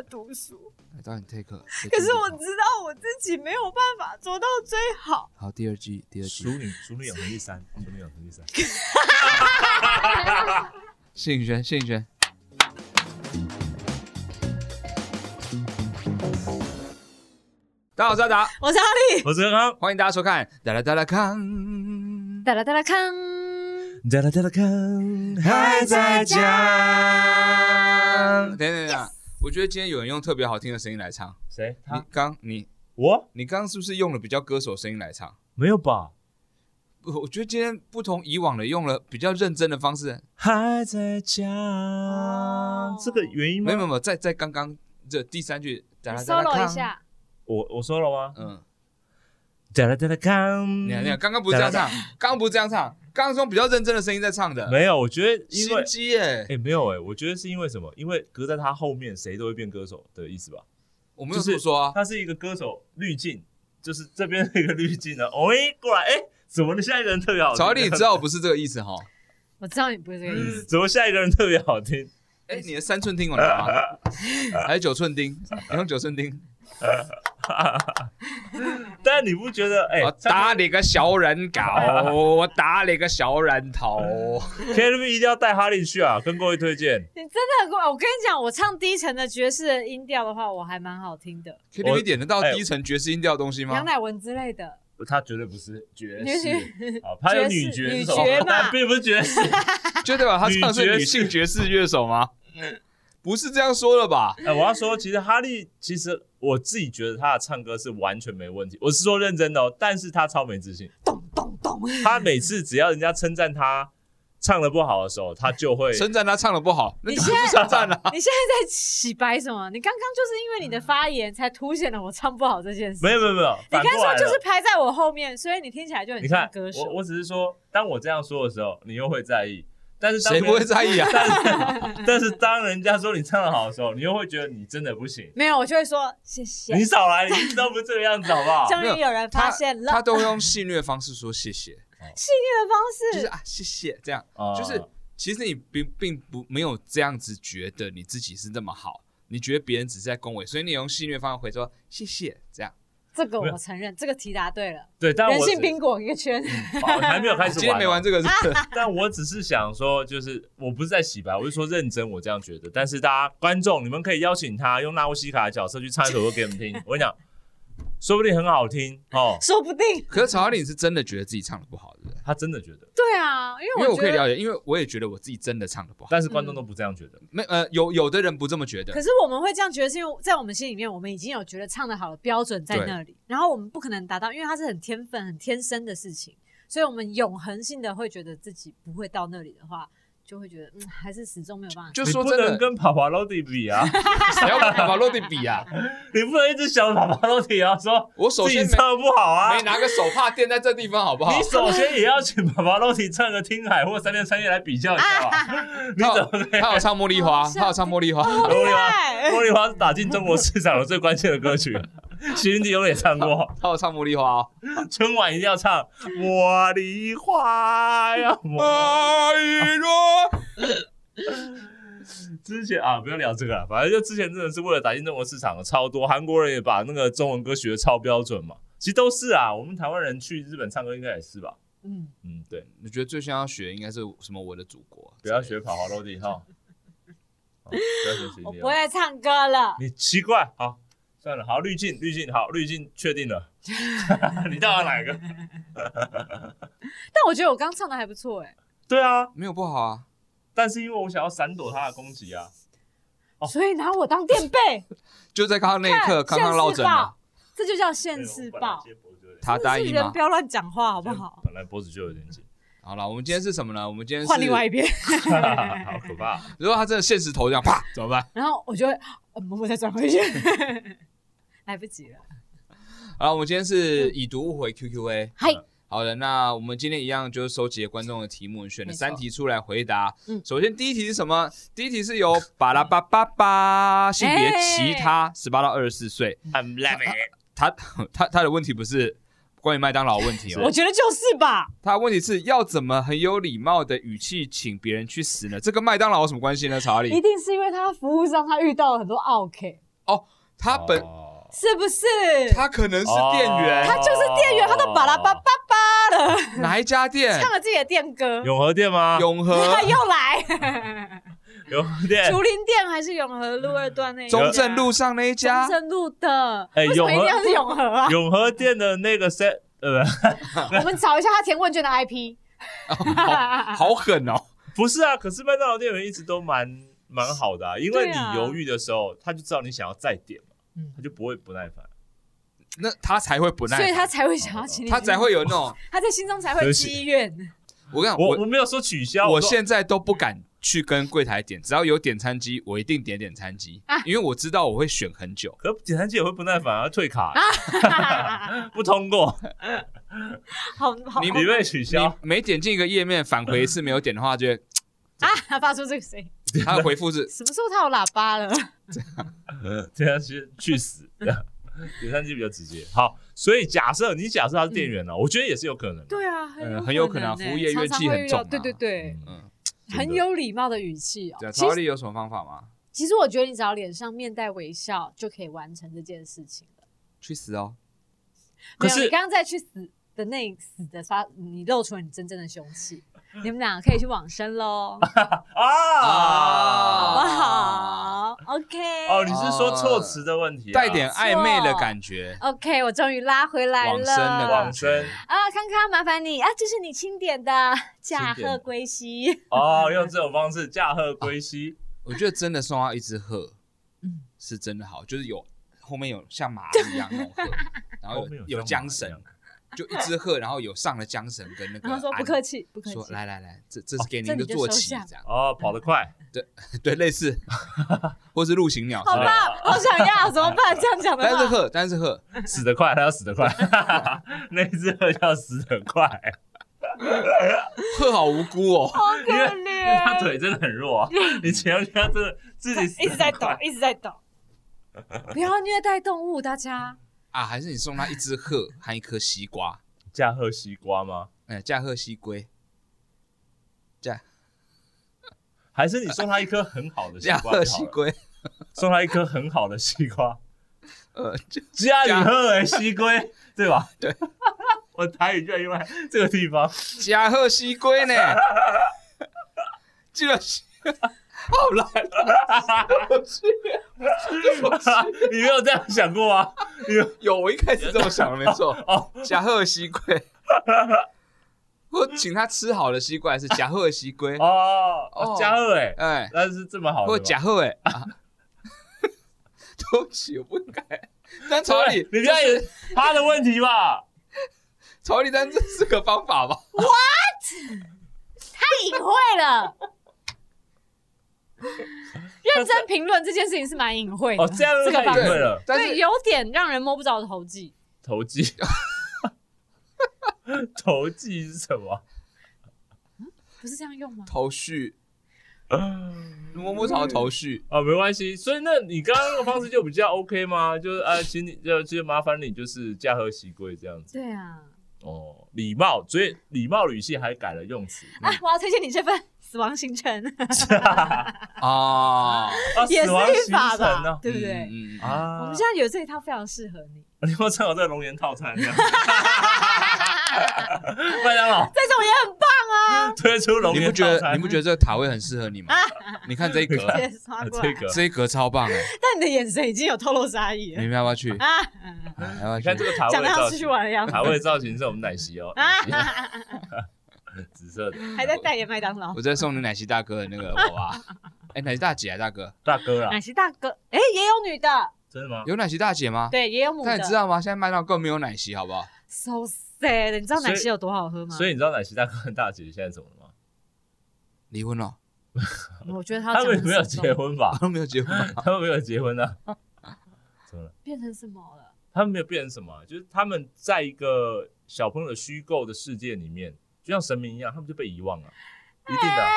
的读书，来导演 take。可是我知道我自己没有办法做到最好。好，第二季，第二季。淑女，淑女养成第三，淑女养成第三。谢颖轩，谢颖轩。大家好，我是阿达，我是阿力，我是康康，欢迎大家收看《哒啦哒啦康》。哒啦哒啦康，哒啦哒啦康，还在讲。等等等，我觉得今天有人用特别好听的声音来唱。谁？你刚你我？你刚刚是不是用了比较歌手声音来唱？没有吧？我觉得今天不同以往的，用了比较认真的方式。还在讲这个原因吗？没有没有，在在刚刚这第三句，哒啦哒啦康。一下。我我说了吗？嗯，哒啦哒啦康，你看你看，刚刚不是这样唱，刚刚不是这样唱，刚刚用比较认真的声音在唱的。没有，我觉得因为心机耶，哎，没有哎，我觉得是因为什么？因为隔在他后面，谁都会变歌手的意思吧？我没有这么说啊，他是一个歌手滤镜，就是这边一个滤镜呢。喂，过来，哎，怎么的？下一个人特别好听？曹丽，你知道我不是这个意思哈？我知道你不是这个意思。怎么下一个人特别好听？哎，你的三寸钉我拿吗？还是九寸钉？你用九寸钉。但你不觉得？哎，我打你个小人狗！我打你个小人头！KTV 一定要带哈利去啊！跟各位推荐。你真的很我跟你讲，我唱低沉的爵士的音调的话，我还蛮好听的。KTV 点得到低沉爵士音调的东西吗？杨乃文之类的。他绝对不是爵士。好，他有女爵手，但并不是爵士。就代表他唱是女性爵士乐手吗？不是这样说的吧？哎，我要说，其实哈利，其实我自己觉得他的唱歌是完全没问题。我是说认真的哦，但是他超没自信。咚咚咚！他每次只要人家称赞他唱的不好的时候，他就会称赞他唱的不好。你现在称赞了？你现在在洗白什么？你刚刚就是因为你的发言才凸显了我唱不好这件事。没有没有没有，你刚说就是排在我后面，所以你听起来就很像歌手。我我只是说，当我这样说的时候，你又会在意。但是谁不会在意啊？但是但是当人家说你唱的好的时候，你又会觉得你真的不行。没有，我就会说谢谢。你少来，你知道不是这个样子，好不好？终于有人发现了，他都会用戏谑的方式说谢谢。戏谑的方式就是啊，谢谢这样，就是其实你并并不没有这样子觉得你自己是那么好，你觉得别人只是在恭维，所以你用戏谑方式回说谢谢这样。这个我承认，这个题答对了。对，但人性苹果一个圈，还没有开始。今天没玩这个，但我只是想说，就是我不是在洗白，我是说认真，我这样觉得。但是大家观众，你们可以邀请他用纳乌西卡的角色去唱一首歌给我们听。我跟你讲。说不定很好听哦，说不定。可是曹阿玲是真的觉得自己唱的不好，对不对？他真的觉得。对啊，因为因为我可以了解，因为我也觉得我自己真的唱的不好，但是观众都不这样觉得。没呃，有有的人不这么觉得。可是我们会这样觉得，是因为在我们心里面，我们已经有觉得唱的好的标准在那里，然后我们不可能达到，因为它是很天分、很天生的事情，所以我们永恒性的会觉得自己不会到那里的话。就会觉得，嗯，还是始终没有办法。就说真的，跟帕帕罗蒂比啊，谁要跟帕帕罗蒂比啊？你不能一直想帕帕罗蒂啊，说我首先唱的不好啊，没拿个手帕垫在这地方好不好？你首先也要请帕帕罗蒂唱个《听海》或《三天三夜》来比较一下吧。你怎么？他有唱《茉莉花》，他有唱《茉莉花》，茉莉花，茉莉花是打进中国市场的最关键的歌曲。徐云迪有也唱过，他有唱《茉莉花》哦。春晚一定要唱《茉莉花》呀，茉莉花。之前啊，不要聊这个了。反正就之前真的是为了打进中国市场，超多韩国人也把那个中文歌学的超标准嘛。其实都是啊，我们台湾人去日本唱歌应该也是吧？嗯嗯，对。你觉得最先要学应该是什么？我的祖国，不要学跑滑落地哈。不要学我不会唱歌了。你奇怪，好算了，好滤镜滤镜，好滤镜确定了。你到底哪个？但我觉得我刚唱的还不错哎。对啊，没有不好啊。但是因为我想要闪躲他的攻击啊，所以拿我当垫背。就在刚刚那一刻，刚刚落枕了，这就叫现世报。他答应人不要乱讲话，好不好？本来脖子就有点紧。好了，我们今天是什么呢？我们今天是换另外一边。好可怕！如果他真的现实头这样啪怎么办？然后我就会默默再转回去，来不及了。好，我们今天是已读不回 QQA。嗨。好的，那我们今天一样就是收集观众的题目，选了三题出来回答。嗯，首先第一题是什么？第一题是由巴拉巴巴巴性别其他十八到二十四岁。I'm loving it。他他他的问题不是关于麦当劳问题哦，我觉得就是吧。他的问题是要怎么很有礼貌的语气请别人去死呢？这跟麦当劳有什么关系呢？查理，一定是因为他服务上他遇到了很多 OK。哦，他本哦是不是？他可能是店员，他就是店员，他都巴拉巴巴巴了，哪一家店？唱了自己的店歌，永和店吗？永和他 又来，永和店，竹林店还是永和路二段那一家中正路上那一家中，正路的，哎永和是永和啊？永和店的那个 set，呃，我们找一下他填问卷的 IP。好狠哦！不是啊，可是麦当劳店员一直都蛮蛮好的啊，因为你犹豫的时候，他就知道你想要再点嘛，嗯他就不会不耐烦。那他才会不耐烦，所以他才会想要请你，他才会有那种，他在心中才会积怨。我跟你讲，我我我没有说取消，我现在都不敢去跟柜台点，只要有点餐机，我一定点点餐机啊，因为我知道我会选很久。可点餐机也会不耐烦啊，退卡 不通过，好好你你被取你消。每点进一个页面返回一次没有点的话，就会啊！他发出这个声音，他的回复是什么时候他有喇叭了？点餐机去死，点餐机比较直接。好，所以假设你假设他是店员呢，我觉得也是有可能。对啊，呃很有可能服务业怨气很重啊对对对，嗯，很有礼貌的语气哦曹丽有什么方法吗？其实我觉得你只要脸上面带微笑就可以完成这件事情了。去死哦！可是没有你刚刚在去死的那一死的发，你露出了你真正的凶器。你们俩可以去往生喽，啊，好不好？OK。哦，你是说措辞的问题啊，带点暧昧的感觉，OK，我终于拉回来了。往生的往生啊，康康，麻烦你啊，这是你钦点的驾鹤归西。哦，用这种方式驾鹤归西。我觉得真的送他一只鹤，嗯是真的好，就是有后面有像马一样那种鹤，然后有缰绳就一只鹤，然后有上了缰绳跟那个鞍，然后说不客气，不客气说气。来来来，这这是给你您的坐骑，这样哦，跑得快，对 对，类似，或是陆行鸟好吧，好想要，怎么办？这样讲的话，但是鹤，但是鹤，死得快，它要死得快，那只鹤要死得快，鹤好无辜哦，好可因为因为他，腿真的很弱啊，你骑上去他真的自己一直在抖，一直在抖。不要虐待动物，大家。啊，还是你送他一只鹤和一颗西瓜，驾鹤西瓜吗？哎，驾鹤西归，驾。还是你送他一颗很好的西瓜驾？鹤西归，送他一颗很好的西瓜，呃，就家里鹤的西龟，对吧？对，我台语居然用在这个地方，驾鹤西归呢，这 个是好烂，你没有这样想过吗？有有，我一开始这么想的，没错。哦，甲贺西龟，我请他吃好的西瓜，还是甲贺西龟？哦，哦假贺哎，哎，那是这么好或甲贺哎，啊 对不起，我不应该。但曹对理，你不要也他的问题吧？曹理，但这是个方法吧？太隐晦了。认真评论这件事情是蛮隐晦的，哦，这样这个隐晦了，但是对，有点让人摸不着头际。投机，投机是什么？不是这样用吗？头绪，摸不着头绪，啊，没关系。所以，那你刚刚那个方式就比较 OK 吗？就是啊，请你就就麻烦你，就是驾鹤西归这样子。对啊，哦，礼貌，所以礼貌语气还改了用词。啊，我要推荐你这份《死亡行程》，啊，啊，也是死亡一法吧对不对？嗯，嗯啊，我们现在有这一套非常适合你，你有参考这个龙岩套餐这样？麦当劳。这种也很棒啊！推出龙岩你不觉套餐，得你不觉得这个塔位很适合你吗？你看这一格，直接刷过来，这一格。超棒哎，但你的眼神已经有透露杀意了。你们要不要去？啊！哎要不要去？你看这个塔讲的像出去位造型，玩的样。子塔位造型是我们奶昔哦，紫色的还在代言麦当劳我。在送你奶昔大哥的那个娃娃。哎，奶昔大姐啊，大哥，大哥啊奶，昔大哥，哎，也有女的，真的吗？有奶昔大姐吗？对，也有母的。但你知道吗？现在麦当劳更没有奶昔，好不好？So sad，你知道奶昔有多好喝吗？所以你知道奶昔大哥和大姐现在怎么了吗？离婚了，我觉得他他们没有是结婚吧他们没有结婚。他们没有结婚啊？怎么了？变成什么了？他们没有变成什么啊，就是他们在一个小朋友的虚构的世界里面，就像神明一样，他们就被遗忘了，一定的。哎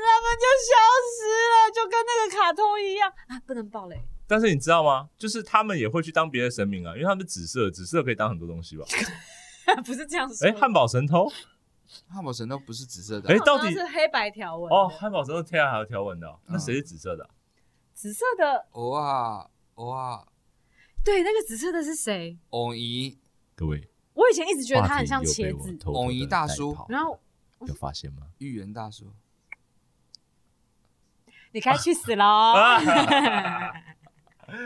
他们就消失了，就跟那个卡通一样啊！不能爆雷，但是你知道吗？就是他们也会去当别的神明啊，因为他们紫色，紫色可以当很多东西吧？不是这样说。哎，汉堡神偷，汉堡神偷不是紫色的哎，啊，到底是黑白条纹哦，汉堡神偷天然还有条纹的哦，那嗯谁是紫色的啊？紫色的哇哇，对，那个紫色的是谁？偶仪，各位，我以前一直觉得他很像茄子，被我偷偷偶仪地大叔然后有发现吗？预言大叔，你该去死喽！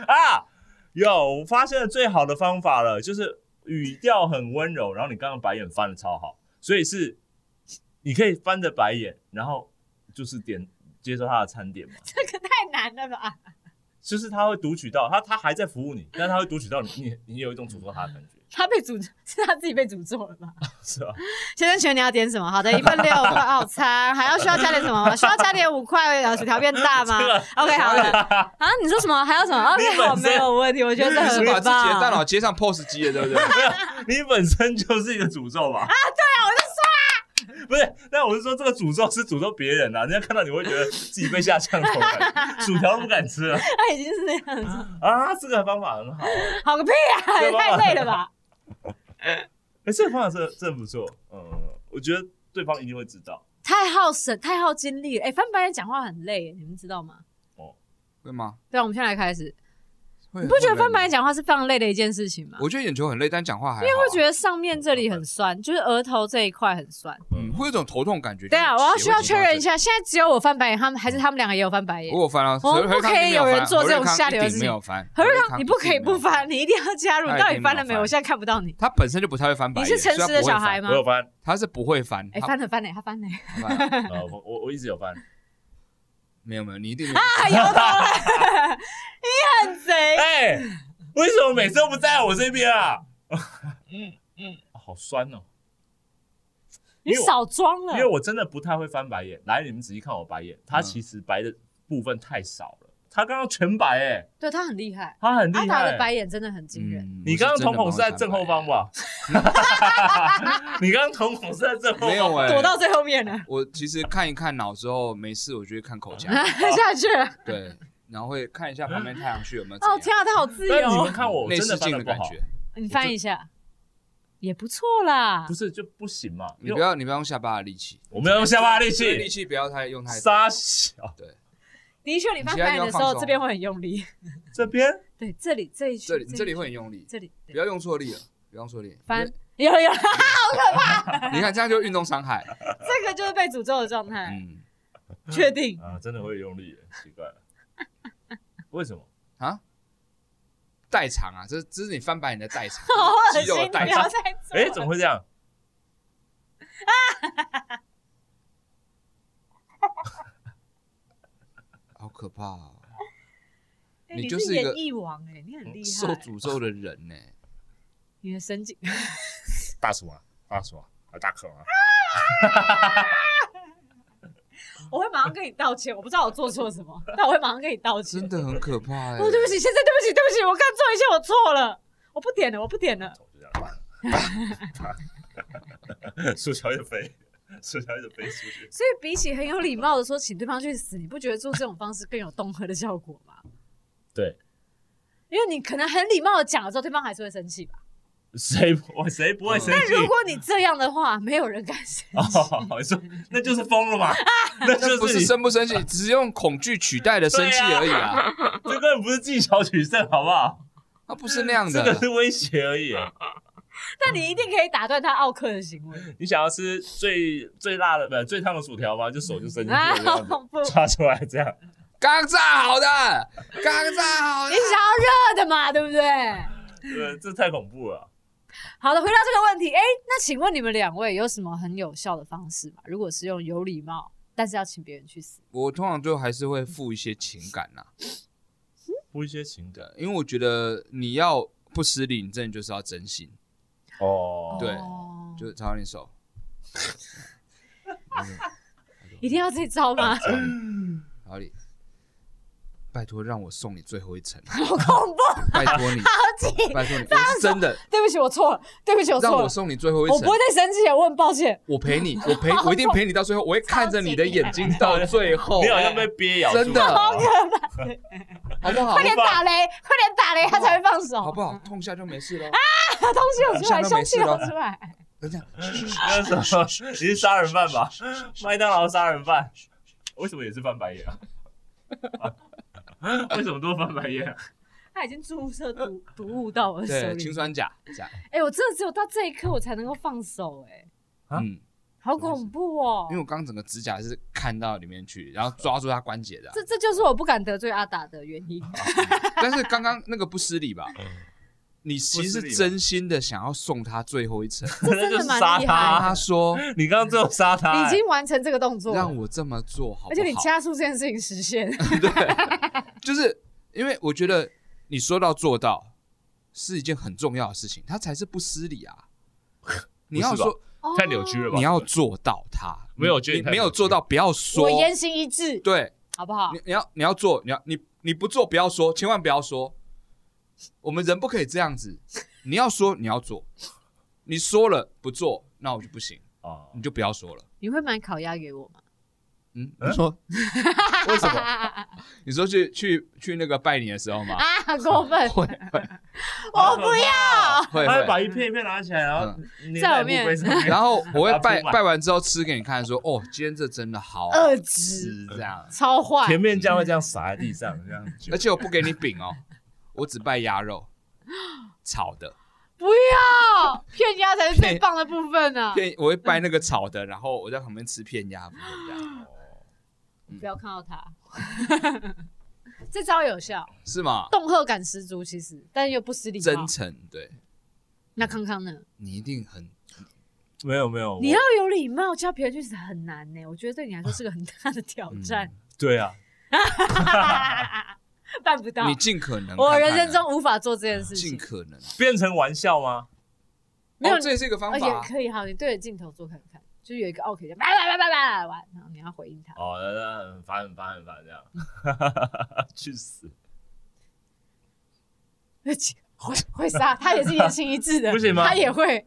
啊，有，我发现了最好的方法了，就是语调很温柔，然后你刚刚白眼翻的超好，所以是你可以翻着白眼，然后就是点接受他的餐点嘛，这个太难了吧？就是他会读取到他他还在服务你，但他会读取到你你你有一种诅咒他的感觉，他被诅咒，是他自己被诅咒了吧？是吧？先生，请问你要点什么？好的，一份六 块套餐，还要需要加点什么吗？需要加点五块呃薯条变大吗？OK，好的。啊，你说什么？还有什么你？OK，好，没有问题，我觉得这很把自己的大。脑接上 POS 机了，对不对？你本身就是一个诅咒吧？啊，对啊，我就说啊，不是，但我是说这个诅咒是诅咒别人啊，人家看到你会觉得自己被下降头感觉，薯条都不敢吃了他已经是那样子，啊，这个方法很好，好个屁啊！也太累了吧？哎，这个方法真的真的不错，嗯，我觉得对方一定会知道。太耗神，太耗精力了。哎，翻白眼讲话很累，你们知道吗？哦会吗？对啊，我们现在来开始。你你不觉得翻白眼？讲话是非常累的一件事情吗？我觉得眼球很累，但讲话还好啊因为会觉得上面这里很酸，就是额头这一块很酸。嗯，会有一种头痛感觉。对啊，我要需要确认一下。下，现在只有我翻白眼，他们还是他们两个也有翻白眼？我有翻啊，我不可以有有人做这种下流的事情没有翻。何瑞康康，你不可以不翻，你一定要加入。你到底翻了没有？我现在看不到你。他本身就不太会翻白眼你。是诚实的小孩吗？吗我？有翻，他是不会翻。哎，翻了翻了，他翻了，呃，我我我一直有翻。没有没有，你一定啊有头了，你 很贼。哎，为什么每次都不在我这边啊？嗯嗯，好酸哦。你少装了因为，我真的不太会翻白眼。来，你们仔细看我白眼，它嗯其实白的部分太少了。他刚刚全白哎，对他很厉害，他很厉阿达的。白眼真的很惊人。嗯 你刚刚瞳孔是在正后方？吧？你刚刚瞳孔是在正后方，没有哎，躲到最后面了，我其实看一看脑之后没事，我就会看口腔，下去了。对，然后会看一下旁边太阳穴有没有怎样哦天啊，他好自但你由们。看我内真的视镜的感觉。你翻一下，也不错啦不。是就不行嘛？你不要你不要用下巴的力气，我们要用下巴的力这个力气，气不要太用太大。杀小的确，你翻白眼的时候，这边会很用力。这边 对，这里这一这里这里会很用力，这里对不要用错力了，不要用错力。翻有有，好可怕 你看这样就运动伤害。这个就是被诅咒的状态，嗯确定。啊，真的会用力耶，奇怪了，为什么？啊，代偿啊，这这是你翻白眼的代偿，好恶肌肉心，的代偿。哎，怎么会这样？好可怕你就是一个演艺王哎，你很厉害受害。诅咒的人呢。你的神经，大叔啊，大什么，啊大可啊，我会马上跟你道歉。我不知道我做错什么，但我会马上跟你道歉。真的很可怕哎。哦，对不起，先生，对不起，对不起，我刚做一切，我错了，我不点了，我不点了。就这样，薯条一直飞，薯条一直飞出去。所以比起很有礼貌的说请对方去死，你不觉得做这种方式更有恫吓的效果吗？对，因为你可能很礼貌的讲了之后，对方还是会生气吧。谁我谁不会生气？如果你这样的话，没有人敢生气。哦，你说那就是疯了嘛？那那不就是是生不生气，只是用恐惧取代了生气而已啊。这根本不是技巧取胜，好不好？他不是那样的。这个是威胁而已。那你一定可以打断他奥克的行为。你想要吃最最辣的，不最烫的薯条吗？就手就伸进去啊了，这样子不抓出来这样。刚炸好的，刚炸好的你。想要热的嘛，对不对？对，这太恐怖了。好的，回答这个问题，哎，那请问你们两位有什么很有效的方式吗？如果是用有礼貌，但是要请别人去死，我通常最后还是会付一些情感呐、付一些情感，因为我觉得你要不失礼，你真的就是要真心，哦。对哦。就是朝你手，一定要这招吗？好你，拜托让我送你最后一程，好恐怖，拜托你，好紧！拜托你，我是真的，对不起，我错了，对不起，我错了，让我送你最后一程我不会，再生气了，我很抱歉。我陪你，我陪，我一定陪你到最后，我会看着你的眼睛到最后，你好像被憋咬住了，真的好可怕！好不好快？点打雷，快点打雷，他才会放手。好不好？痛下就没事了。东西有出来，凶器有没事了出来。等一下，那是什么？你是杀人犯吧？麦当劳杀人犯，为什么也是翻白眼啊？为什么都翻白眼啊？他已经注射毒毒物到我的手对，里。氰酸钾哎、我真的只有到这一刻我才能够放手、哎，啊？嗯，好恐怖哦、因为我刚刚整个指甲是看到里面去，然后抓住他关节的啊，这这就是我不敢得罪阿达的原因。但是刚刚那个不失礼吧？你其实是真心的想要送他最后一程，那就是杀蛮厉害他。他说你刚刚最后杀他、你已欸经完成这个动作了，让我这么做好不好？而且你加速这件事情实现，对就是因为我觉得你说到做到是一件很重要的事情，他才是不失礼啊。你要说太扭曲了吧？你要做到他，没有觉得你没有做到，不要说我。言行一致，对，好不好你？你要你要做，你要你你不做不要说，千万不要说。我们人不可以这样子，你要说你要做，你说了不做，那我就不行，啊，你就不要说了。你会买烤鸭给我吗？嗯，嗯你说 为什么？啊，你说去去去那个拜年的时候吗？啊过分！会会 我不要。会他会把。一片一片拿起来，然后粘在我面。然后我会拜拜完之后吃给你看，说哦，今天这真的好好二吃指这样。超坏，甜面酱会这样撒在地上，这样而且我不给你饼哦，我只拜鸭肉，炒的。不要片鸭才是最棒的部分呢。片我会拜那个炒的，然后我在旁边吃片鸭不要看到他，这招有效，是吗？恫吓感十足，其实但又不失礼貌真。诚，对那康康呢？你一定很没有没有，你要有礼貌，叫别人去死很难呢。我觉得对你来说是个很大的挑战，对啊，办不到你。尽可能看看啊，我人生中无法做这件事情，尽可能，变成玩笑吗？没有哦，这也是一个方而且法。可以哈，你对着镜头做看看，就有一个 OK 就叭叭叭叭叭完，然后你要回应他。哦，那那很烦很烦很烦这样，去死！会会杀，他也是言行一致的，不行吗他也会，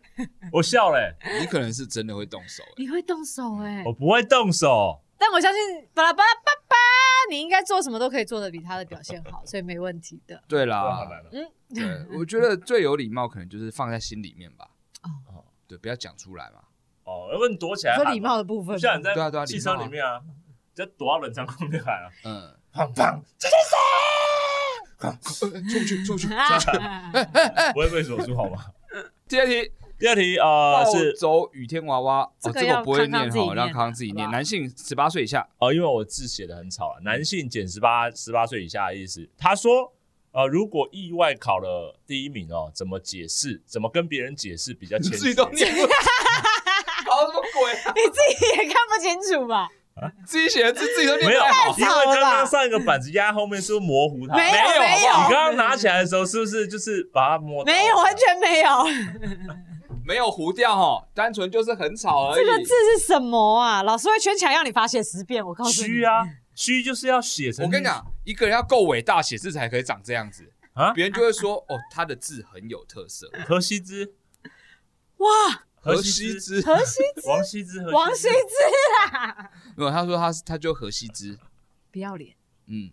我笑嘞，你可能是真的会动手，你会动手哎、我不会动手。但我相信巴拉巴拉巴巴，你应该做什么都可以做的比他的表现好，所以没问题的。对啦。嗯，对，我觉得最有礼貌可能就是放在心里面吧。哦对，不要讲出来嘛。哦，要不然你躲起来喊嘛。说礼貌的部分，像你在对啊对啊汽车里面啊，就躲到冷藏库里面喊啊，嗯，砰 砰，呃 出不去，出不去。不会被锁住好吗？第二题，第二题呃是走雨天娃娃，哦，这个要这我不会念哈，让康康自己念。男性十八岁以下，哦，因为我字写的很吵了，男性减十八十八岁以下的意思。他说，呃，如果意外考了第一名哦，怎么解释？怎么跟别人解释比较谦虚？自己都念不，搞什么鬼啊？你自己也看不清楚吧？自己写的字自己都念没有，不太好。因为刚刚上一个板子压在后面是不是模糊它？没有没有没好不好你有刚刚拿起来的时候是不是就是把它摸到？没有，完全没有。没有糊掉哈，单纯就是很吵而已。这个字是什么啊？老师会圈起来让你罚写十遍，我告诉你。虚啊，虚就是要写成。我跟你讲，一个人要够伟大，写字才可以长这样子，啊，别人就会说哦，他的字很有特色。何西之，哇，何西西之，何西王羲之，何王羲之之啊，没有，他说他是他就何西之，不要脸，嗯，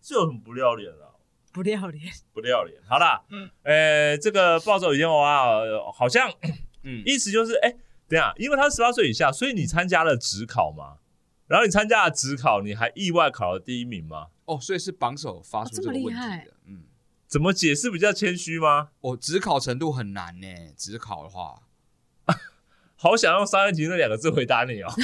这有很不要脸啊。不要脸。不要脸。好啦，嗯，呃，这个暴走雨天娃好像嗯 意思就是，哎、等一下，因为他十八岁以下，所以你参加了职考吗？然后你参加了职考，你还意外考了第一名吗？哦，所以是榜首发出哦这这个问题么厉害的，嗯，怎么解释比较谦虚吗？哦，职考程度很难呢，职考的话，好想用三年级那两个字回答你哦。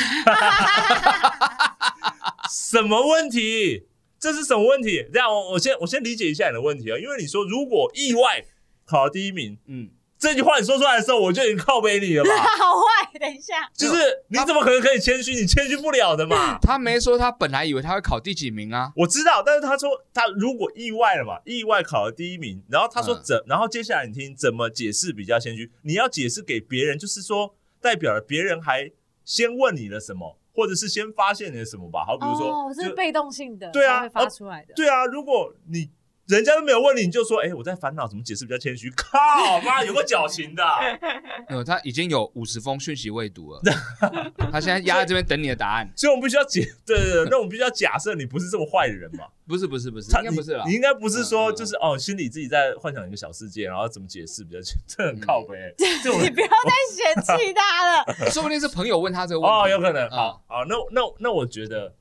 什么问题？这是什么问题？这样我我先我先理解一下你的问题啊，因为你说如果意外考了第一名，嗯，这句话你说出来的时候，我就已经靠背你了吧？好坏，等一下，就是你怎么可能可以谦虚？你谦虚不了的嘛。他没说他本来以为他会考第几名啊，我知道，但是他说他如果意外了嘛，意外考了第一名，然后他说嗯怎，然后接下来你听怎么解释比较谦虚？你要解释给别人，就是说代表了别人还先问你了什么，或者是先发现你了什么吧？好，比如说，哦，就是被动性的，对啊会发出来的。对啊，如果你人家都没有问你，你就说，哎、我在烦恼，怎么解释比较谦虚？靠妈，有个矫情的，没有，他已经有五十封讯息未读了，他现在压在这边等你的答案，所以我们必须要解，对对对，那我们必须要假设你不是这么坏的人嘛。不是不是不是，他应该不是啦。你，你应该不是说就是哦，心里自己在幻想一个小世界，然后怎么解释比较，这很靠背、你不要再嫌弃他了。说不定是朋友问他这个问题，哦，有可能。嗯。好，好，那那那我觉得，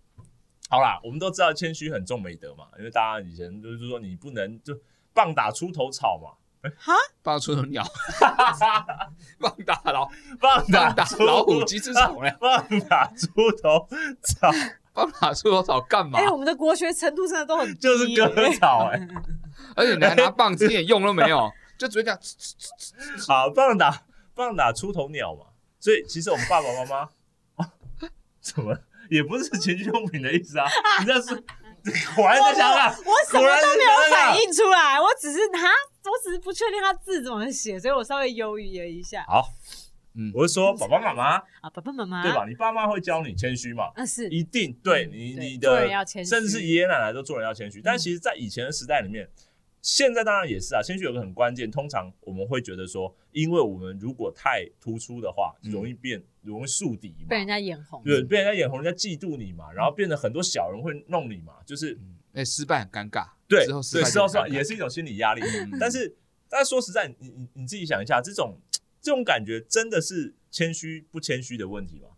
好啦，我们都知道谦虚很重美德嘛，因为大家以前就是说你不能就棒打出头草嘛，哈？棒出头鸟，棒打老。棒打打老虎鸡吃虫嘞，棒打出头草。棒打出头草干嘛？哎、？我们的国学程度真的都很低。就是耶割草哎、而且你还拿棒子一点用都没有，就直接这样。好，棒打棒打出头鸟嘛，所以其实我们爸爸妈妈啊，怎么也不是情趣用品的意思啊？你这是 果然在想啊，我什么都没有反应出来，我只是他，我只是不确定他字怎么写，所以我稍微犹豫了一下。好，嗯，我是说爸爸妈妈啊，爸爸妈妈，对吧？？你爸妈会教你谦虚嘛？啊，是一定对嗯你你对做的人要谦虚甚至是爷爷奶奶都做人要谦虚。但其实，在以前的时代里面，现在当然也是啊。谦虚有个很关键，通常我们会觉得说，因为我们如果太突出的话，嗯容易变容易树敌嘛，被人家眼红。对，被人家眼红，人家嫉妒你嘛，然后变得很多小人会弄你嘛，就是嗯哎，失败很尴尬，对之后失对，败之后是就很尴尬也是一种心理压力。嗯但是，但是说实在，你你你自己想一下，这种这种感觉真的是谦虚不谦虚的问题吗？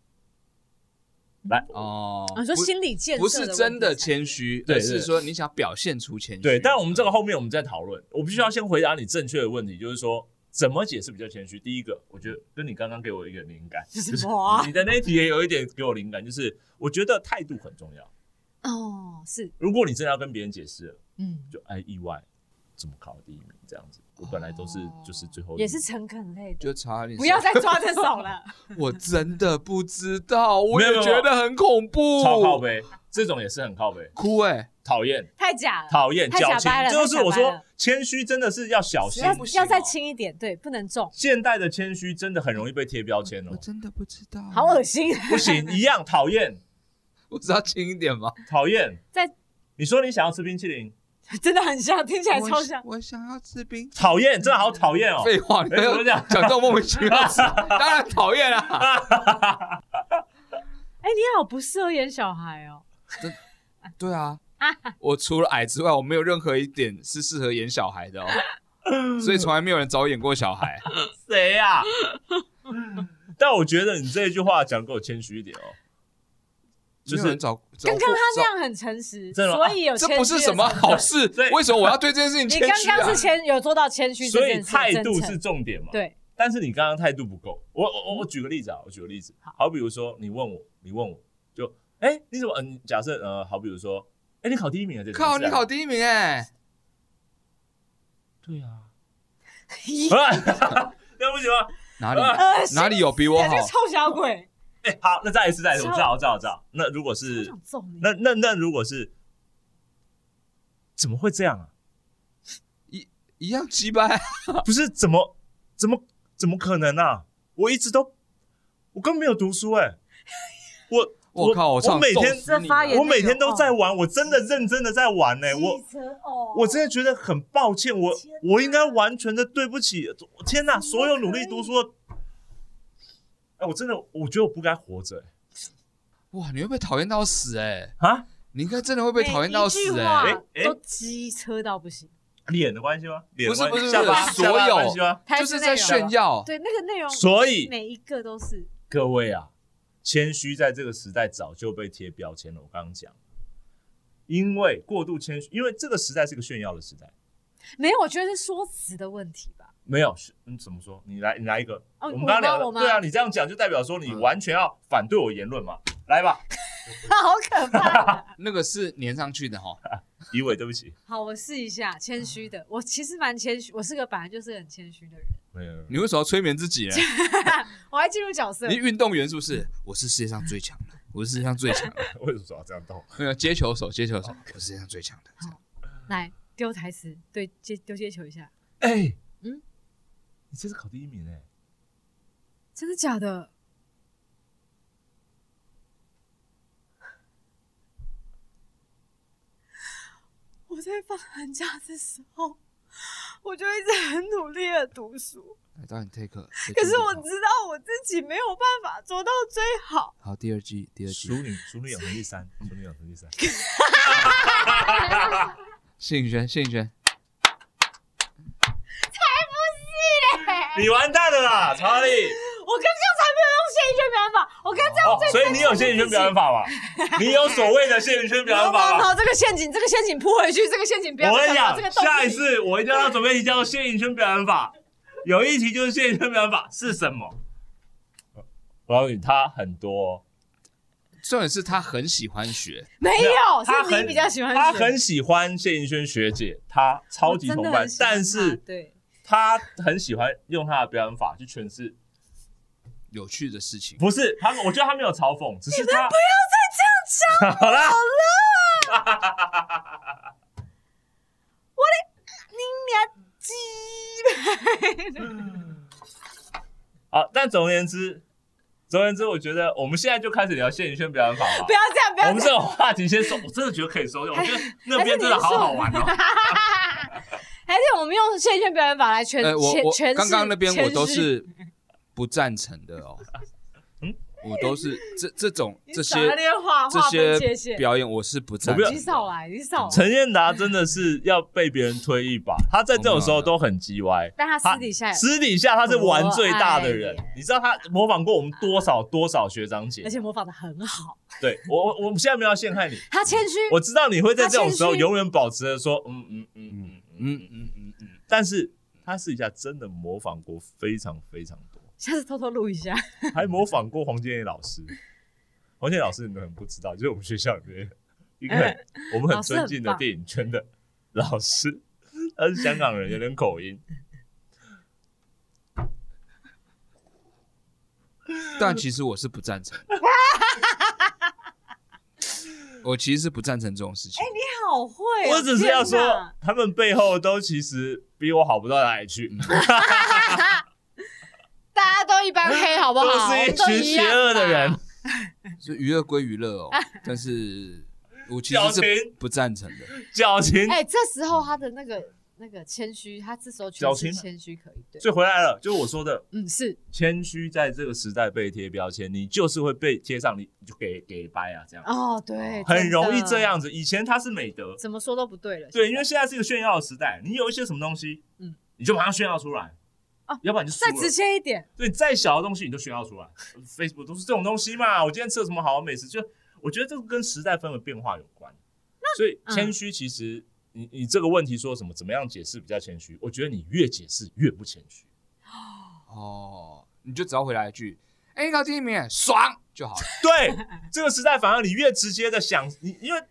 来，哦啊，你说心理建设不是真的谦，谦虚，对而是对说你想表现出谦虚。对，但我们这个后面我们再讨论。我必须要先回答你正确的问题，就是说怎么解释比较谦虚。第一个，我觉得跟你刚刚给我一个灵感，什么啊？你的那一题也有一点给我灵感，就是我觉得态度很重要。哦，是，如果你真的要跟别人解释，嗯，就哎意外怎么考第一名这样子，我本来都是就是最后一名。也是诚恳类的，就差点不要再抓着手了。我真的不知道，我也觉得很恐怖，超靠背，这种也是很靠背，哭哎，讨厌太假了，讨厌太矫情就是我说谦虚真的是要小心要。再轻一点，对，不能重，现代的谦虚真的很容易被贴标签哦，我真的不知道，好恶心。不行，一样讨厌 我只要轻一点吗？讨厌。在你说你想要吃冰淇淋，真的很像，听起来超像。我我想要吃冰。讨厌，真的好讨厌哦。废话，你没有哎怎么讲讲这种莫名其妙 当然讨厌啊。哎，你好不适合演小孩哦。对啊，我除了矮之外，我没有任何一点是适合演小孩的哦，所以从来没有人找我演过小孩。谁呀？但我觉得你这一句话讲得够谦虚一点哦。就是刚刚他找那样很诚实，所以有这不是什么好事，为什么我要对这件事情你谦虚啊？刚刚是谦有做到谦虚所以态度是重点嘛。。对，但是你刚刚态度不够。我我我举个例子啊，我举个例子，好好比如说你问我，你问我就，哎，你怎么？嗯，假设呃，好比如说，哎，你考第一名啊，这靠，你考第一名哎！对啊，那 不行吗？哪里哪里有比我好？臭小鬼，哎，好，那再一次，再一次，我超知道，我知道，我知道。那如果是。那那那如果是，怎么会这样啊？一一样鸡掰，不是怎么怎么怎么可能啊？我一直都我根本没有读书哎、我我靠！我每天我每天都在玩，我真的认真的在玩呢、我汽车哦，我真的觉得很抱歉，我我应该完全的对不起，天哪！所有努力读书的，哎、我真的我觉得我不该活着、哇！你会被讨厌到死哎！欸、啊！你应该真的会被讨厌到死哎！都机车到不行。脸的关系吗？脸的不是不是不是所有关系吗？就是在炫耀。对那个内容，所以每一个都是各位啊，谦虚在这个时代早就被贴标签了。我刚刚讲，因为过度谦虚，因为这个时代是个炫耀的时代。没有，我觉得是说辞的问题吧。没有，是嗯，怎么说？你来，你来一个。哦我们刚刚聊的，我吗对啊，你这样讲就代表说你完全要反对我言论嘛。来吧，好可怕！那个是粘上去的哈。以伟，对不起，好，我试一下谦虚的。我其实蛮谦虚，我是个本来就是很谦虚的人。没有，你为什么要催眠自己呢？我还进入角色你，运动员是不是？我是世界上最强的，我是世界上最强的。为什么要这样动？没有接球手，接球手，我是世界上最强的。来丢台词，对接丢接球一下。哎，嗯，你这次考第一名哎，真的假的？我在放寒假的时候，我就一直很努力的读书，来导演 take，可是我知道我自己没有办法做到最好。好第二季，第二季淑女，淑女养成第三，淑女养成第三。谢颖轩，谢颖轩，你完蛋了啦，查理！我刚刚才没有用谢宇轩表演法，我刚刚这样哦最、所以你有谢宇轩表演法吗？你有所谓的谢宇轩表演法吗？好，这个陷阱，这个陷阱扑回去，这个陷阱不要我跟你讲这个，下一次我一定要准备一题叫做谢宇轩表演法，有一题就是谢宇轩表演法是什么？我告诉你，他很多哦。重点是他很喜欢学，没有，他很比较喜欢学他很喜欢谢盈萱学姐，他超级崇拜但是他对，他很喜欢用他的表演法去诠释，有趣的事情。不是他，我觉得他没有嘲讽，只是他不要再这样讲，好啦，你俩鸡掰。好，但总而言之，总而言之，我觉得我们现在就开始聊谢盈萱表演法吧不。要这样，不要我们这种话题先收，我真的觉得可以收掉。我觉得那边真的好好玩哦。还是我们用谢轩表演法来诠呃，我我诠诠释刚刚那边我都是不赞成的哦。嗯我都是这这种这些这些表演我是不赞我不要成。你少来，你少来。陈彦达真的是要被别人推一把，他在这种时候都很叽歪。但他私底下，私底下他是玩最大的人，你知道他模仿过我们多少多少学长姐而？且模仿的很好。对我我我们现在没有要陷害你，他谦虚，我知道你会在这种时候永远保持着说嗯嗯嗯嗯嗯嗯，嗯嗯嗯嗯，但是他私底下真的模仿过非常非常多，下次偷偷录一下。还模仿过黄建业老师。黄建业老师你们很不知道，就是我们学校里面一个很我们很尊敬的电影圈的老师，他是香港人，有点口音。但其实我是不赞成的。我其实是不赞成这种事情。哎你好会哦，我只是要说，他们背后都其实比我好不到哪里去，大家都一般黑，好不好？都是一群邪恶的人嘛。就娱乐归娱乐哦，但是我其实是不赞成的。矫情。哎，这时候他的那个那个谦虚，他这时候矫情谦虚可以对，所以回来了，就是我说的嗯是谦虚，在这个时代被贴标签，你就是会被贴上，你你就给给掰啊，这样哦对，很容易这样子。以前他是美德，怎么说都不对了。对，因为现在是一个炫耀的时代，你有一些什么东西，嗯嗯，你就马上炫耀出来，哦要不然你就。再直接一点，对，再小的东西你都炫耀出来，Facebook 都是这种东西嘛。我今天吃了什么好美食，就我觉得这个跟时代氛围变化有关。所以嗯谦虚，其实你你这个问题说什么，怎么样解释比较谦虚？我觉得你越解释越不谦虚。哦，你就只要回来一句：“哎，你考第一名，爽就好了。对，这个时代反而你越直接的想，你因为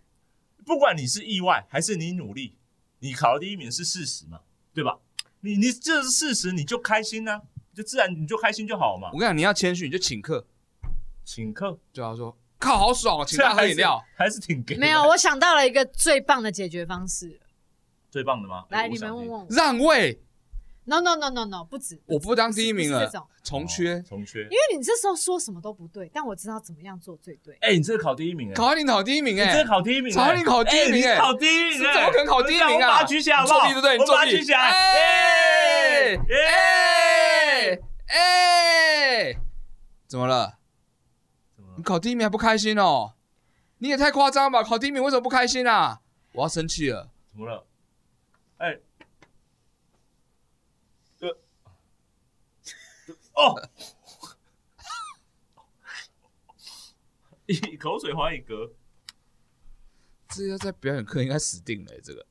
不管你是意外还是你努力，你考了第一名是事实嘛，对吧？你你这是事实，你就开心呐、就自然你就开心就好嘛我。跟你讲，你要谦虚，你就请客，请客，对他说靠，好爽哦，请他喝饮料。还是挺给没有，我想到了一个最棒的解决方式。最棒的吗？来，哎你们问。问我。让位，No No No No No，不止，我不当第一名了这，种，重缺哦，重缺因。为你这时候说什么都不对，但我知道怎么样做最对。哎，你这个考第一名哎，考你考第一名你哎，这个考第一名考你考第一名哎考第一名是哎，怎么可能考第一名啊我把它举起来好不好？你作弊对不对作弊举起来。哎耶耶！哎哎，怎么了？怎么了你考第一名还不开心哦？你也太夸张吧！考第一名为什么不开心啊？我要生气了。怎么了？哎，呃，哦，一口水还一格，这要在表演课应该死定了、这个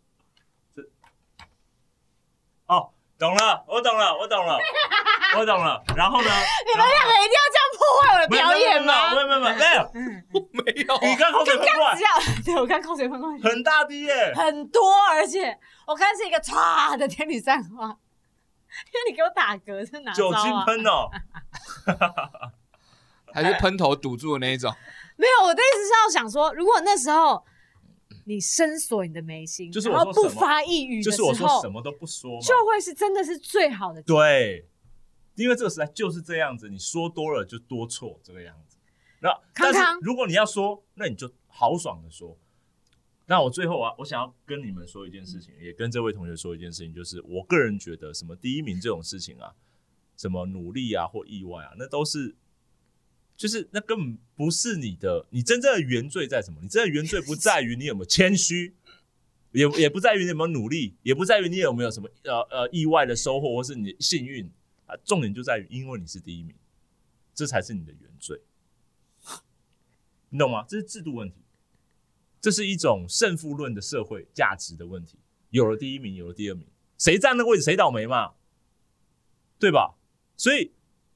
哦，懂了，我懂了，我懂了，我懂了。然后呢？你们两个一定要这样破坏我的表演吗？没有没有没有没有，你刚口水喷过来对我看口水喷过来很大滴耶。很多，而且我看是一个唰的天女散花，因为你给我打嗝，是哪招酒精啊？喷哦，还是喷头堵住的那一种。没有，我的意思是要想说，如果那时候你深锁你的眉心，就是我不发一语的时候，就是我说什么都不说。就会是真的是最好的。对，因为这个时代就是这样子，你说多了就多错这个样子。那但是康康如果你要说，那你就豪爽的说。那我最后啊，我想要跟你们说一件事情，也跟这位同学说一件事情，就是我个人觉得，什么第一名这种事情啊，什么努力啊或意外啊，那都是，就是那根本不是你的，你真正的原罪在什么？你真的原罪不在于你有没有谦虚，也也不在于你有没有努力，也不在于你有没有什么呃呃意外的收获或是你的幸运啊，重点就在于因为你是第一名，这才是你的原罪。你懂吗？这是制度问题，这是一种胜负论的社会价值的问题。有了第一名，有了第二名，谁占那个位置谁倒霉嘛，对吧？所以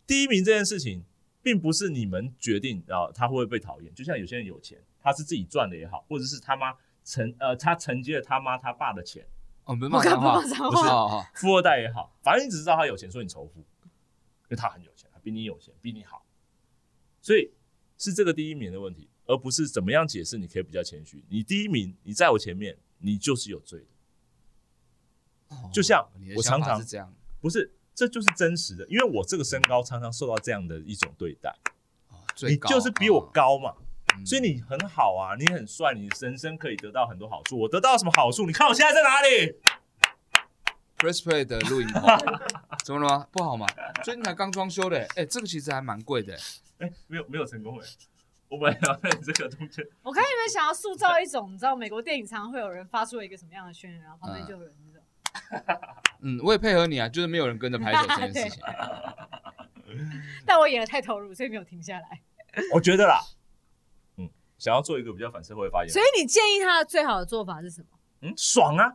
第一名这件事情，并不是你们决定，啊他会不会被讨厌。就像有些人有钱，他是自己赚的也好，或者是他妈承呃他承接了他妈他爸的钱，哦，不是我看骂脏话，不是。富二代也好，反正你只知道他有钱，所以你仇富，因为他很有钱，他比你有钱，比你好，所以是这个第一名的问题，而不是怎么样解释。你可以比较谦虚，你第一名，你在我前面，你就是有罪的。哦就像我常常是这样，不是，这就是真实的，因为我这个身高常常受到这样的一种对待，你高就是比我哦高嘛，嗯所以你很好啊，你很帅，你人生可以得到很多好处。我得到什么好处？你看我现在在哪里？Press Play 的录音棚 怎么了吗？不好吗？最近才刚装修的，哎，这个其实还蛮贵的，哎、没有没有成功哎，我本来要在这个中间，我看你们想要塑造一种，你知道美国电影常常会有人发出一个什么样的宣言，然后旁边就有人那种，嗯，我也配合你啊，就是没有人跟着拍手这件事情。但我演的太投入，所以没有停下来。我觉得啦，嗯，想要做一个比较反社会的发言，所以你建议他的最好的做法是什么？嗯，爽啊，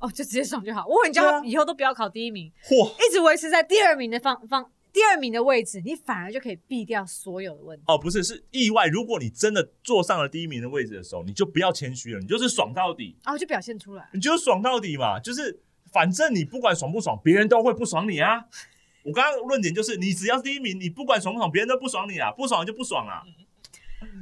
哦，就直接爽就好。我你叫对啊他以后都不要考第一名，嚯！一直维持在第二名的方方第二名的位置，你反而就可以避掉所有的问题。哦，不是，是意外。如果你真的坐上了第一名的位置的时候，你就不要谦虚了，你就是爽到底，然后就表现出来。你就是爽到底嘛。就是反正你不管爽不爽，别人都会不爽你啊。我刚刚论点就是，你只要是第一名，你不管爽不爽，别人都不爽你啊，不爽就不爽啊。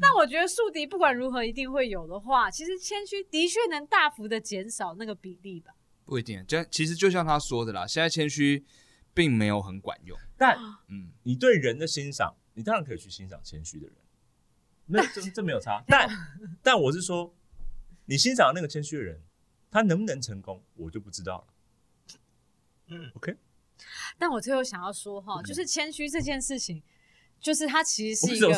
那我觉得宿敌不管如何一定会有的话，其实谦虚的确能大幅的减少那个比例吧。不一定，就其实就像他说的啦，现在谦虚并没有很管用。但嗯，你对人的欣赏，你当然可以去欣赏谦虚的人，那这 这没有差。但但我是说，你欣赏那个谦虚的人，他能不能成功，我就不知道了。嗯，OK，但我最后想要说哈，就是谦虚这件事情，就是它其实是一个？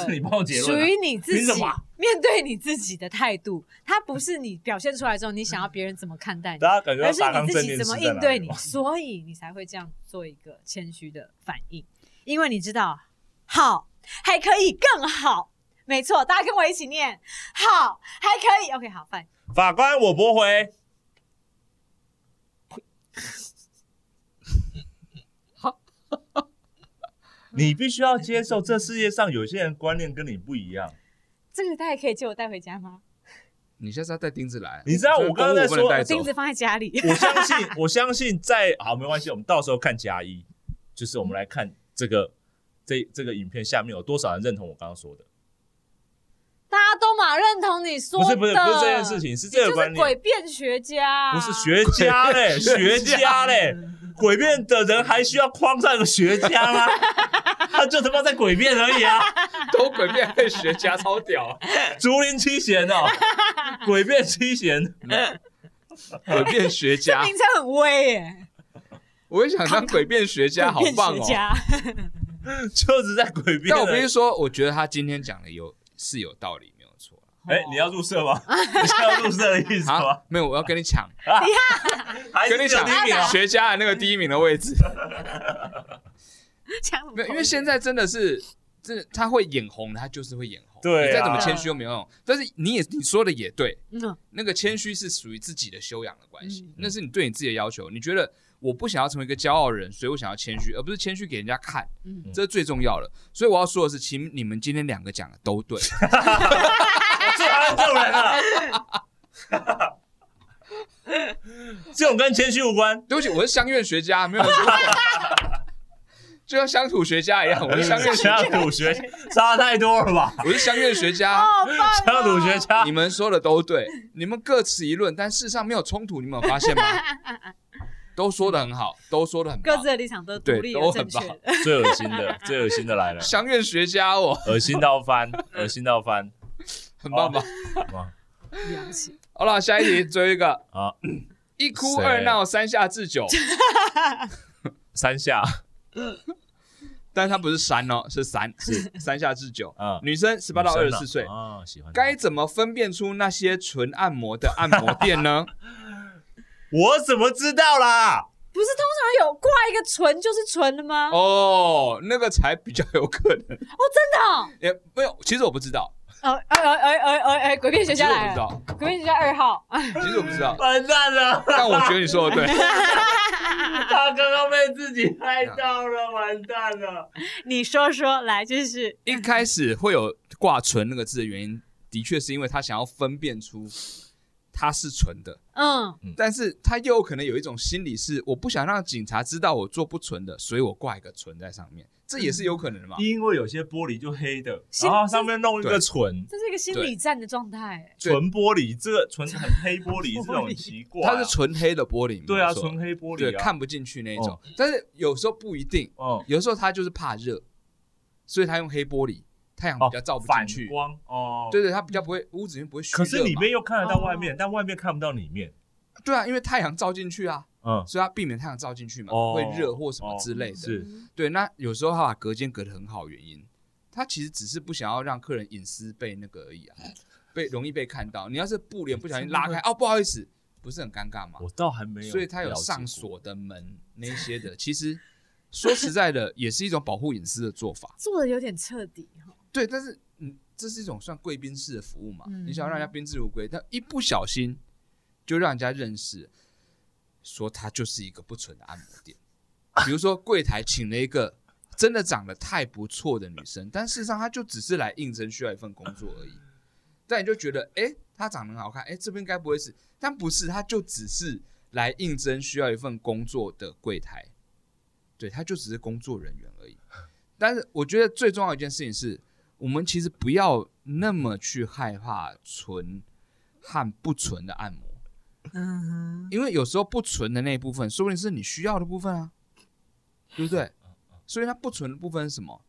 属于你自己面对你自己的态度，它不是你表现出来之后你想要别人怎么看待你，大家感觉到而是你自己怎么应对你，所以你才会这样做一个谦虚的反应，因为你知道好还可以更好，没错，大家跟我一起念好还可以，OK 好，fine。法官，我驳回。你必须要接受，这世界上有些人观念跟你不一样。这个大家可以借我带回家吗？你下次要带钉子来。你知道我刚刚在说钉子放在家里。我相信，我相信在好没关系，我们到时候看加一，就是我们来看这个这这个影片下面有多少人认同我刚刚说的。大家都马认同你说的，不是不是不是这件事情，是这个观你就是诡，辩学家，不是 学家嘞，学家嘞，诡辩的人还需要框上一个学家吗？他就他妈在诡辩而已啊！都诡辩会学家超屌，竹林七贤哦，诡辩七贤，诡辩学家，名称很威耶，我也想当诡辩学家，好棒哦。学家。就是在诡辩。但我必须说，我觉得他今天讲的有是有道理，哎，你要入社吗？你是要入社的意思啊吗？。没有，我要跟你抢，跟你抢第一名啊学家的那个第一名的位置。讲什么没有，因为现在真的是，真的他会眼红的，他就是会眼红。对啊你再怎么谦虚都没有用。但是你也你说的也对，嗯，那个谦虚是属于自己的修养的关系嗯，那是你对你自己的要求。你觉得我不想要成为一个骄傲的人，所以我想要谦虚，而不是谦虚给人家看，嗯这是最重要的。所以我要说的是，请你们今天两个讲的都对。这种人了。这种跟谦虚无关，对不起，我是乡愿学家，没有说。就像乡土学家一样，我是乡愿学乡家，土学差太多了吧？我是乡愿学家。乡土学家你们说的都对，你们各持一论，但事实上没有冲突，你们有发现吗？都说的很好，都说的很棒各自。的立场都独立对都很棒的。最恶心的，最恶心的来了，乡愿学家哦，恶心到翻，恶心到翻。很棒吧？好了，下一题，最后一个，啊，一哭二闹三下智久，三下但是它不是三哦，是三，是三下智久。啊，女生十八到二十四岁，啊，喜欢该怎么分辨出那些纯按摩的按摩店呢？我怎么知道啦？不是通常有挂一个纯就是纯的吗？哦，那个才比较有可能。哦，真的？也没有，其实我不知道。哦，哎哎哎哎哎哎，鬼片学家来了。鬼片学校二号。其实我不知道。完蛋了。但我觉得你说的对。他刚刚被自己拍到了，完蛋了。你说说，来，就是一开始会有挂“唇”那个字的原因，的确是因为他想要分辨出。它是纯的，嗯，但是他又有可能有一种心理是，我不想让警察知道我做不纯的，所以我挂一个纯在上面，这也是有可能的嘛。因为有些玻璃就黑的，然后上面弄一个纯，这是一个心理战的状态。纯玻璃，这个纯很黑玻璃这种奇怪，它是纯黑的玻璃，对啊，纯黑玻璃，对，看不进去那种。但是有时候不一定，哦，有时候他就是怕热，所以他用黑玻璃。太阳比较照不进去，光哦，对对，它比较不会屋子里面不会。可是里面又看得到外面，但外面看不到里面。对啊，因为太阳照进去啊，嗯，所以它避免太阳照进去嘛，会热或什么之类的。是，对。那有时候他把隔间隔得很好，原因他其实只是不想要让客人隐私被那个而已啊，被容易被看到。你要是布帘不小心拉开，哦，不好意思，不是很尴尬吗？我倒还没有。所以他有上锁的门那些的，其实说实在的，也是一种保护隐私的做法，做的有点彻底哈。对，但是。嗯，这是一种算贵宾式的服务嘛？你想要让人家宾至如归，但一不小心就让人家认识，说他就是一个不纯的按摩店。比如说柜台请了一个真的长得太不错的女生，但事实上她就只是来应征需要一份工作而已。但你就觉得，哎，她长得很好看，哎，这边该不会是？但不是，她就只是来应征需要一份工作的柜台。对，她就只是工作人员而已。但是我觉得最重要一件事情是。我们其实不要那么去害怕纯和不纯的按摩，嗯，因为有时候不纯的那一部分，说不定是你需要的部分啊，对不对？所以它不纯的部分是什么？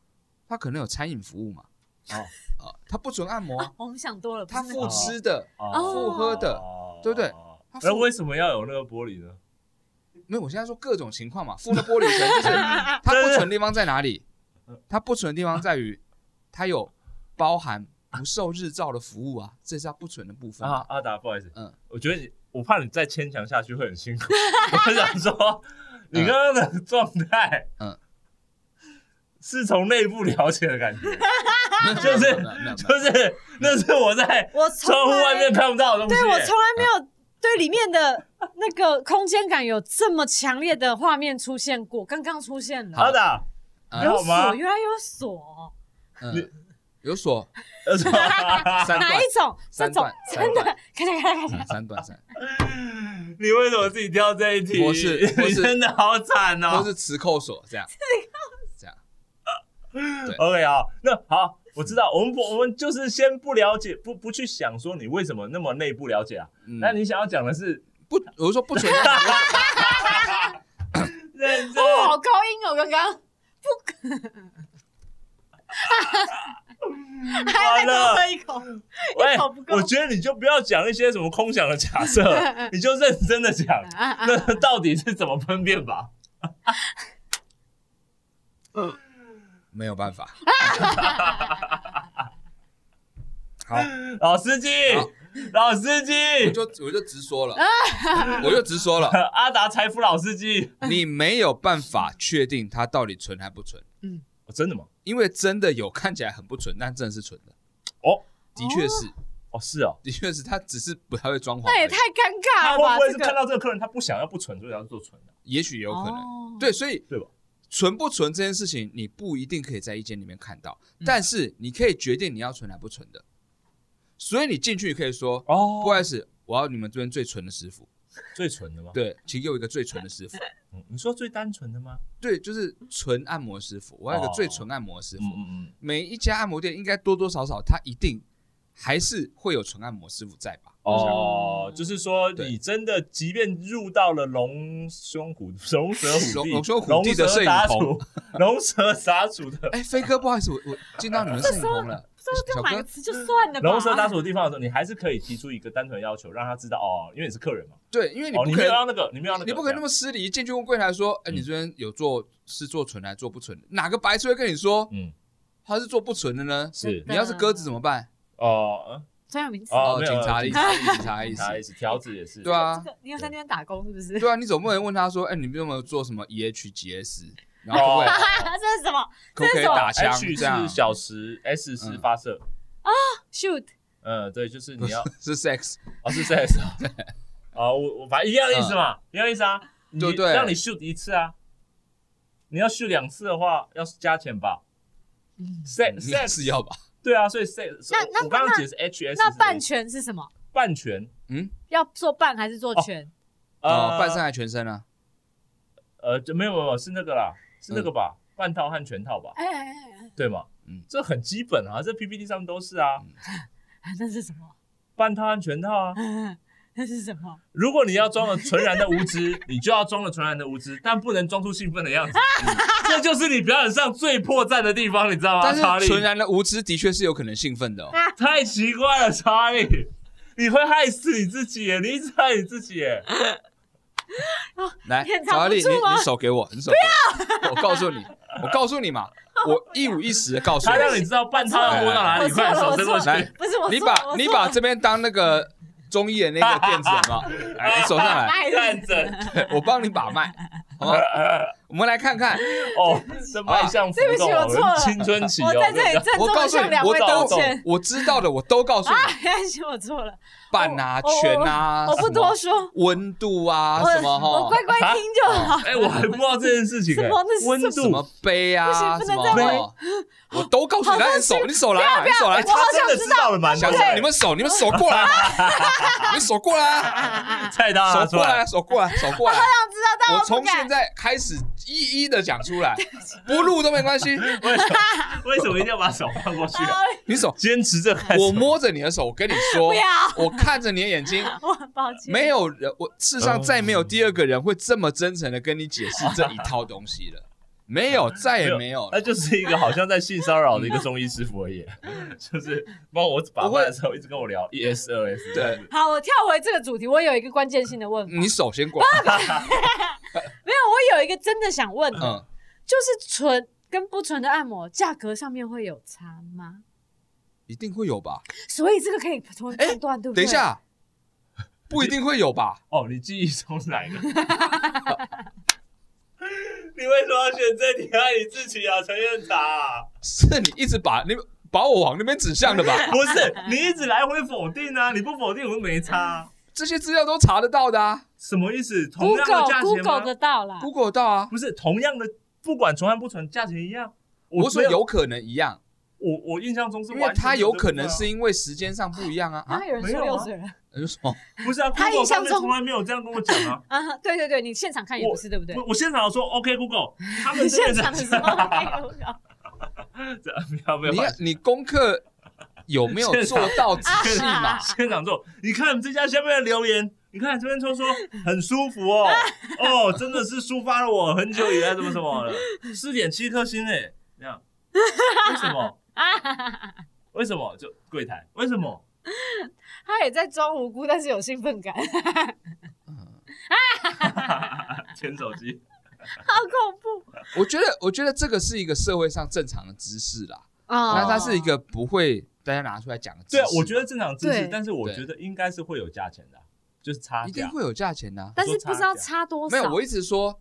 它可能有餐饮服务嘛？哦，啊，它不纯按摩，我们想多了，它付吃的，付喝的，对不对？那为什么要有那个玻璃呢？没有，我现在说各种情况嘛，附的玻璃层就是它不纯的地方在哪里？它不纯的地方在于。它有包含不受日照的服务啊，这是它不纯的部分啊。阿达，不好意思，嗯，我觉得你，我怕你再牵强下去会很辛苦。我想说，你刚刚的状态，嗯，是从内部了解的感觉，就是就是那是我在我窗户外面看不到的东西。对我从来没有对里面的那个空间感有这么强烈的画面出现过，刚刚出现了。阿达，有锁，原来有锁。嗯，有锁，哪一种？三段，真的，看看看看看，三段三。你为什么自己挑这一题？我是，你真的好惨哦。都是磁扣锁这样，这样。OK 好，那好，我知道，我们不，我们就是先不了解，不不去想说你为什么那么内部了解啊。那你想要讲的是不？我是说不存在。认真，哦好高音哦，刚刚不。完了，喝一口，一口不够。我觉得你就不要讲一些什么空想的假设，你就认真的讲，那到底是怎么分辨吧？嗯，没有办法。好，老司机，老司机，我就我就直说了，我就直说了，阿达财富老司机，你没有办法确定它到底纯还不纯。嗯。真的吗？因为真的有看起来很不纯，但真的是纯的。哦，的确是，哦是哦，的确是，他只是不太会装潢。那也太尴尬了吧？会不会是看到这个客人他不想要不纯，所以要做纯的？也许也有可能。对，所以对吧？纯不纯这件事情，你不一定可以在一间里面看到，但是你可以决定你要纯还不纯的。所以你进去可以说：“哦，不好意思，我要你们这边最纯的师傅。”最纯的吗？对，请给我一个最纯的师傅。嗯，你说最单纯的吗？对，就是纯按摩师傅。我要一个最纯按摩师傅。嗯嗯。每一家按摩店应该多多少少，他一定还是会有纯按摩师傅在吧？哦，就是说你真的，即便入到了龙胸虎龙蛇虎地龙兄虎地的摄影棚，龙蛇杂处的。哎，飞哥，不好意思，我我进到你们摄影棚了。就买个词就算了吧。龙蛇打鼠的地方的时候，你还是可以提出一个单纯要求，让他知道哦，因为你是客人嘛。对，因为你不可以让那个，你没有那个，你不可以那么失礼，一进去问柜台说：“哎，你这边有做是做纯还是做不纯？哪个白痴会跟你说，嗯，他是做不纯的呢？是你要是鸽子怎么办？哦，专有名词。哦，警察的意思，警察的意思，意思，条子也是。对啊这，个你有在那边打工是不是？对啊，你总不能问他说，哎，你有没有做什么 EHGS，然后 可不可以这是什么可不可以打枪这样是？小时，S 是嗯发射。？Shoot，嗯，对，就是你要是 sex，哦是 S 啊。哦，我我反正一样的意思嘛，一样的意思啊。你对不对让你 shoot 一次啊，你要 shoot 两次的话，要加钱吧嗯？sex sex 是要吧？对啊，所以 sex 那那我刚刚解释 H S 那半拳是什么？半拳要做半还是做全？哦，呃半身还全身啊？呃就没有没有是那个啦，是那个吧？半套和全套吧？哎哎哎哎对吗？嗯这很基本啊，这 PPT 上面都是啊，哎，那是什么？半套和全套啊。那是什么？如果你要装了纯然的无知，你就要装了纯然的无知，但不能装出兴奋的样子。这就是你表演上最破绽的地方，你知道吗？但查理是纯然的无知的确是有可能兴奋的哦。太奇怪了，查理，你会害死你自己耶！你一直害你自己耶！来，掩藏查理，你你手给我，你手给我，我告诉你，我告诉你嘛，我一五一十的告诉他让你你，知道半套要摸到哪里，快手伸过去。，不是我错，你把你把这边当那个中医的那个垫子有没有？来，你手上来，哎站着 我帮你把脉，好吗？我们来看看，哦，这迈向浮对不起动哦，我错了青春期哦。我在这里郑重的我告诉你向两位道歉。我知道的我都告诉你，没关系，我错了，半啊、我拳啊，我不多说，温度啊，什么哈？我乖，乖听就好。哎，我还不知道这件事情哎什么温度。什么杯啊，不行不什么能再哈，我都告诉你，来，你手，你手来啊，你手来。哎，，他真的知道了蛮多想的。你们手，你们手过来，你们手过来，菜刀手过来，手过来，手过来。想知道，但我不敢。从现在开始一一的讲出来，不录都没关系。为什么为什么一定要把手放过去啊？你手，坚持这开始。我摸着你的手，我跟你说不要，我看着你的眼睛，我很抱歉。没有人，我世上再没有第二个人会这么真诚的跟你解释这一套东西了，没有，再也没有了。他就是一个好像在性骚扰的一个中医师傅而已，就是帮我把脉的时候一直跟我聊 E S 二 S，对好，我跳回这个主题，我有一个关键性的问法，你首先过来，没有，我有一个真的想问的，嗯，就是纯跟不纯的按摩价格上面会有差吗？一定会有吧？所以这个可以从哎判断，对不对？等一，下，不一定会有吧？哦，你记忆中是哪一个？你为什么要选这题啊？你自己啊，陈院长啊，是你一直把你把我往那边指向的吧？不是你一直来回否定啊！你不否定我们没差啊、这些资料都查得到的啊什么意思？同样的价 Google 钱 Google 吗？得到啦。，Google 到啊。不是同样的，不管存还不存，价钱一样。我说有可能一样，我我印象中是因为完全它有可能是因为时间上不一样啊 啊啊，！有人没有啊说六十人 你说什么？不是啊，他 Google 印象中上面从来没有这样跟我讲啊。啊，对对对，你现场看也不是，对不对？我我现场说 OK Google，他们这现场的时候没有这不要不要你你功课有没有做到仔细嘛？现场做，你看这家下面的留言，你看这边说说很舒服哦，哦，真的是抒发了我很久以来什么什么的，四点七颗星哎，这样为什么？为什么？就柜台为什么？他也在装无辜，但是有兴奋感，牵手机好恐怖我觉得，我觉得这个是一个社会上正常的知识啦。哦那它是一个不会大家拿出来讲的知识。对啊，我觉得正常知识对，但是我觉得应该是会有价钱的啊，就是差价。一定会有价钱的啊。但是不知道差多少。没有，我一直说，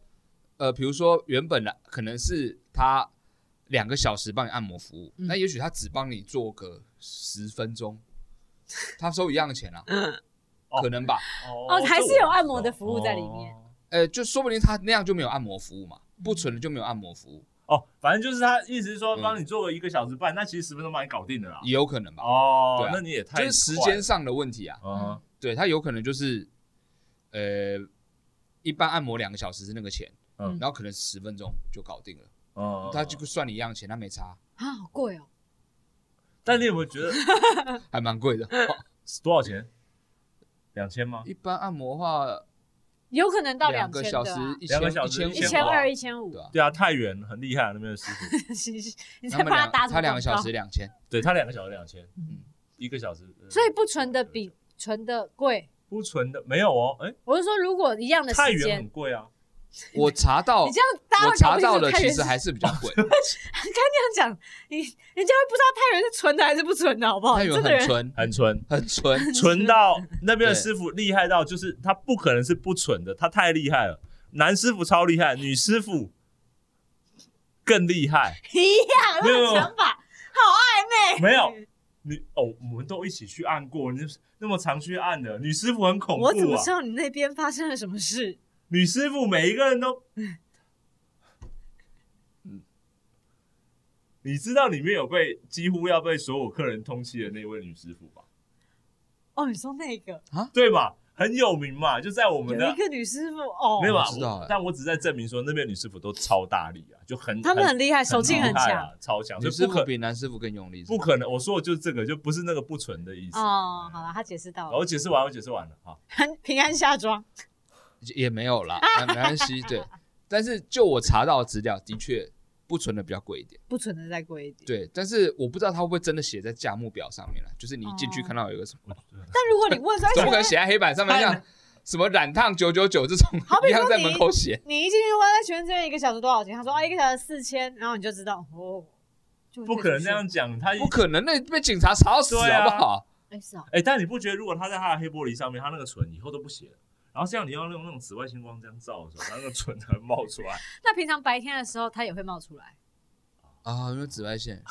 呃，比如说原本的可能是他两个小时帮你按摩服务，嗯。那也许他只帮你做个十分钟，他收一样的钱啊，哦。可能吧？哦还是有按摩的服务在里面。哦。呃，就说不定他那样就没有按摩服务嘛，不存的就没有按摩服务，哦，反正就是他意思是说嗯帮你做个一个小时半，那其实十分钟帮你搞定了啦。也有可能吧？哦对啊，那你也太就是时间上的问题啊。嗯。对他有可能就是，呃，一般按摩两个小时是那个钱，嗯。然后可能十分钟就搞定了，嗯，他就算你一样钱，他没差，啊，好贵哦。但你有没有觉得？还蛮贵的。多少钱？两千吗？一般按摩的话，有可能到两个小时千的啊，一千两个小时千一1500千二、一千五。对，啊，对啊，太原很厉害，那边的师傅，你他们两在帮打什么他两个小广告时两千，对他两个小时两千，嗯。一个小时，呃所以不纯的比纯的贵。不纯的没有哦，哎，我是说，如果一样的太原时间很贵啊，我查到 你这样大家我查到的楚太原是其实还是比较贵，刚刚这样讲，你人家会不知道太原是纯的还是不纯的，好不好？太原很纯，很纯，很纯，纯到那边的师傅厉害到，就是他不可能是不纯的，他太厉害了。男师傅超厉害，女师傅更厉害。一样那种想法，好暧昧。没有你哦，我们都一起去按过，你那么常去按的，女师傅很恐怖啊。我怎么知道你那边发生了什么事？女师傅每一个人都，你知道里面有被几乎要被所有客人通缉的那位女师傅吧？哦，你说那个啊对吧，很有名嘛，就在我们的有一个女师傅哦，没有吧？我知道欸我但我只是在证明说那边女师傅都超大力啊，就很他们很厉害，手劲很强啊，超强，女师傅所以不可比男师傅更用力，不可能。我说的就是这个，就不是那个不纯的意思。哦。好了，他解释到了，我解释完，我解释完了哈。很 平安下庄。也没有啦，啊没关系，对。但是就我查到的资料，的确不存的比较贵一点，不存的再贵一点。对。但是我不知道他会不会真的写在价目表上面了，就是你进去哦看到有一个什么，但如果你问说，总不可哎能写在黑板上面像什么染烫九九九这种好比说一样在门口写，你一进去问他请问这边一个小时多少钱？他说啊一个小时四千，然后你就知道哦，不可能那样。讲，他一不可能，那被警察查到死好不好？哎是啊，哎、但你不觉得如果他在他的黑玻璃上面，他那个唇以后都不写了，然后这样你要用那种紫外线光这样照的时候，它那个唇才会冒出来。那平常白天的时候它也会冒出来。啊，因为紫外线。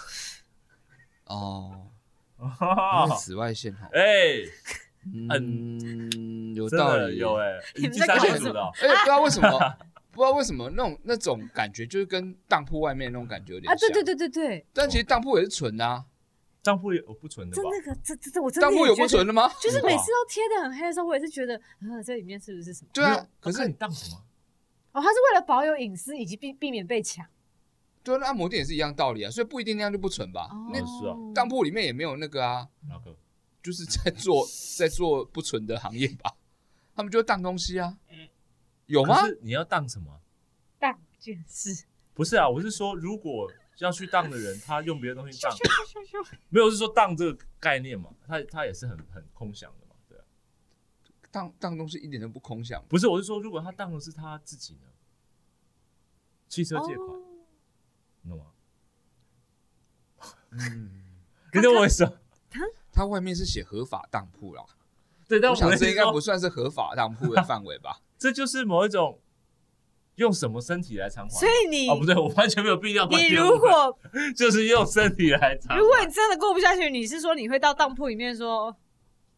哦，因哎、为紫外线哈，嗯，有道理，有哎、你在搞什么线组的哦、而且不知道为什么，不知道为什么那种那种感觉，就是跟当铺外面那种感觉有点啊，对像。对对对对，但其实当铺也是纯的啊，当铺有不存的吧？这那个这这这我真的当铺有不存的吗？就是每次都贴的很黑的时候，我也是觉得，呃，这里面是不是什么？对啊，可是你当什么？哦，他是为了保有隐私以及避避免被抢。对啊，那按摩店也是一样道理啊，所以不一定那样就不存吧？那是啊当铺里面也没有那个啊，哪个？就是在做 在做不纯的行业吧，他们就会当东西啊，有吗你要当什么？当件事，不是啊，我是说，如果要去当的人，他用别的东西当，没有是说当这个概念嘛？他他也是很很空想的嘛，对啊。当当东西一点都不空想，不是，我是说，如果他当的是他自己呢？汽车借款，哦你懂吗？嗯，可是我为什么？它外面是写合法当铺啦，对，但我想这应该不算是合法当铺的范围吧？这就是某一种用什么身体来偿还？所以你哦，不对，我完全没有必要关你。如果 就是用身体来偿还。如果你真的过不下去，你是说你会到当铺里面说，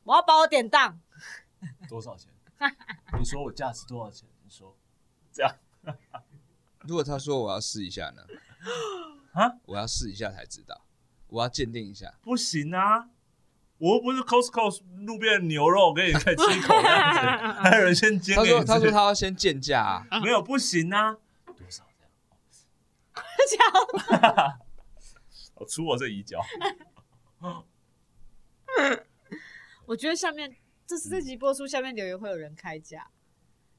我要把我典当，多少钱？你说我价值多少钱？你说这样 如果他说我要试一下呢？啊？我要试一下才知道，我要鉴定一下。不行啊！我又不是 Costco 路边的牛肉，给你可以吃一口这样子，还有人先煎他说你。他说他要先见价啊，没有不行啊，多少 这样？这样我出我这一脚，我觉得下面这是这集播出，下面留言会有人开价，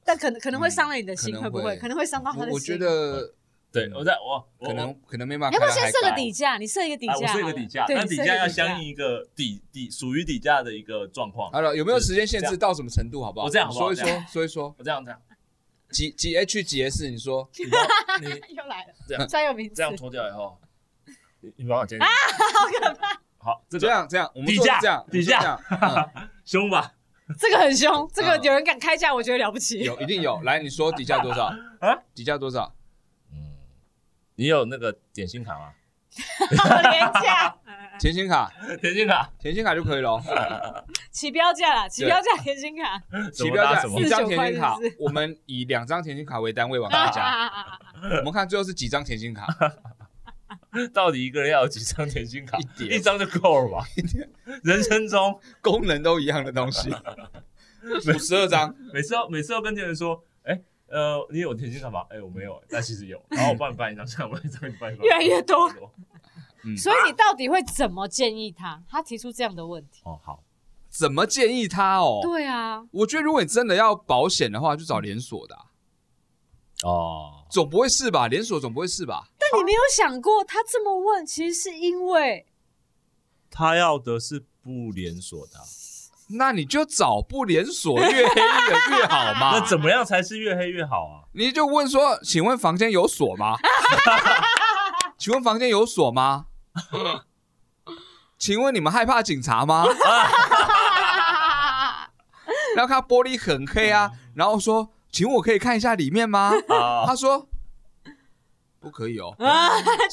但可能可能会伤了你的心，嗯可能会不会？会可能会伤到他的心。我我觉得对我在我我可能可能没办你法要不要先设个底价？你设一个底啊，价我设一个底价，对，但底价要相应一个底底属于底价的一个状况。好了，有没有时间限制到什么程度？好不好？我这样好不好说一说，说一说，我这样这样，几几 H 几 S？你说 你又来了，这样专有名词这。样脱掉以后，你你帮我剪。好可怕！好，这这样这样，我们底价做这样底价我们做这样，嗯 凶吧？这个很凶，这个嗯有人敢开价，我觉得了不起。有一定有。来，你说底价多少？啊？底价多少？嗯，你有那个点心卡吗？好 廉价，甜心卡，甜心卡甜心卡就可以了。起标价啦，起标价甜心卡。起标价一？张甜心卡我们以两张甜心卡为单位往下加。啊我们看最后是几张甜心卡？到底一个人要有几张甜心卡？一点一张就够了吧？人生中功能都一样的东西，五十二张。每次要每次要跟店员说，哎、呃，你有甜心卡吗？哎、我没有、但其实有。然后我帮你办一张，这样我一张你办一张，越来越多。嗯，所以你到底会怎么建议他？他提出这样的问题。哦，好，怎么建议他哦？对啊，我觉得如果你真的要保险的话，就找连锁的啊、哦，总不会是吧？连锁总不会是吧？但你没有想过，他这么问，其实是因为他要的是不连锁的啊、那你就找不连锁越黑的越好嘛。那怎么样才是越黑越好啊？你就问说，请问房间有锁吗？请问房间有锁吗？请问你们害怕警察吗？然后看玻璃很黑啊，然后说，请问我可以看一下里面吗？啊，他说不可以哦。